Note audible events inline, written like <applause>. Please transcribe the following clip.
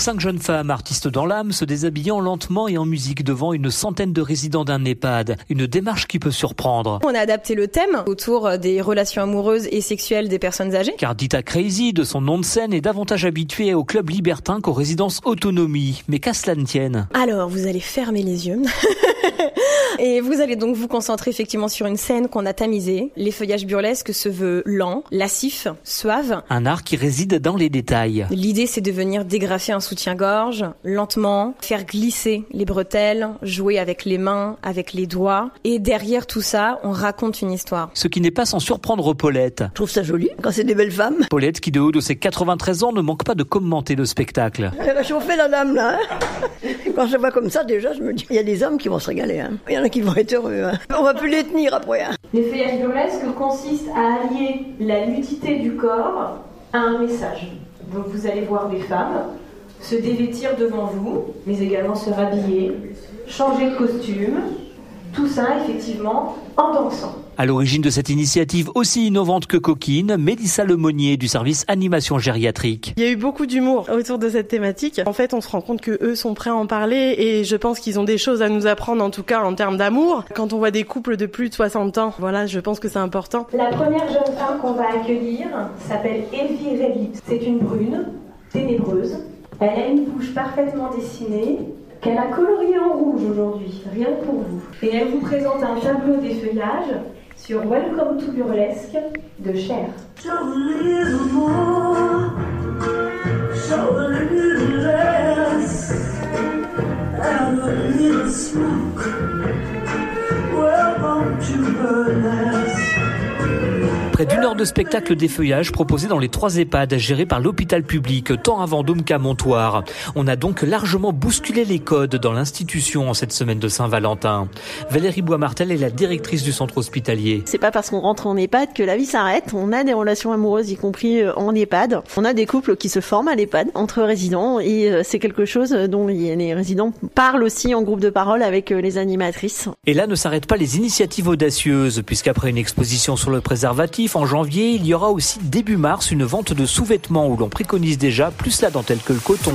Cinq jeunes femmes, artistes dans l'âme, se déshabillant lentement et en musique devant une centaine de résidents d'un EHPAD. Une démarche qui peut surprendre. On a adapté le thème autour des relations amoureuses et sexuelles des personnes âgées. Car Dita Crazy, de son nom de scène, est davantage habituée au club libertin qu'aux résidences autonomie. Mais qu'à cela ne tienne. Alors, vous allez fermer les yeux. <laughs> Et vous allez donc vous concentrer effectivement sur une scène qu'on a tamisée. Les feuillages burlesques se veut lent, lascif, suave. Un art qui réside dans les détails. L'idée c'est de venir dégrafer un soutien-gorge, lentement, faire glisser les bretelles, jouer avec les mains, avec les doigts. Et derrière tout ça, on raconte une histoire. Ce qui n'est pas sans surprendre Paulette. Je trouve ça joli quand c'est des belles femmes. Paulette qui de haut de ses 93 ans ne manque pas de commenter le spectacle. Elle va chauffer la dame là. Hein. quand je vois comme ça déjà, je me dis, il y a des hommes qui vont se régaler. Hein. Il y en a qui vont être heureux. Hein. On va plus les tenir après. Hein. Les feuillages burlesques consistent à allier la nudité du corps à un message. Donc vous allez voir des femmes se dévêtir devant vous, mais également se rhabiller, changer de costume, tout ça effectivement en dansant. À l'origine de cette initiative aussi innovante que coquine, Mélissa Lemonnier du service animation gériatrique. Il y a eu beaucoup d'humour autour de cette thématique. En fait, on se rend compte que eux sont prêts à en parler et je pense qu'ils ont des choses à nous apprendre en tout cas en termes d'amour. Quand on voit des couples de plus de 60 ans, voilà, je pense que c'est important. La première jeune femme qu'on va accueillir s'appelle Evie Revit. C'est une brune, ténébreuse. Elle a une bouche parfaitement dessinée, qu'elle a coloriée en rouge aujourd'hui, rien que pour vous. Et elle vous présente un tableau des feuillages sur Welcome to Burlesque de Cher. Près d'une heure de spectacle d'effeuillage proposé dans les trois EHPAD gérés par l'hôpital public, tant à Vendôme qu'à Montoire. On a donc largement bousculé les codes dans l'institution en cette semaine de Saint-Valentin. Valérie Boismartel est la directrice du centre hospitalier. C'est pas parce qu'on rentre en EHPAD que la vie s'arrête. On a des relations amoureuses, y compris euh, en EHPAD. On a des couples qui se forment à l'EHPAD entre résidents et euh, c'est quelque chose dont les résidents parlent aussi en groupe de parole avec euh, les animatrices. Et là ne s'arrêtent pas les initiatives audacieuses puisqu'après une exposition sur le préservatif, en janvier, il y aura aussi début mars une vente de sous-vêtements où l'on préconise déjà plus la dentelle que le coton.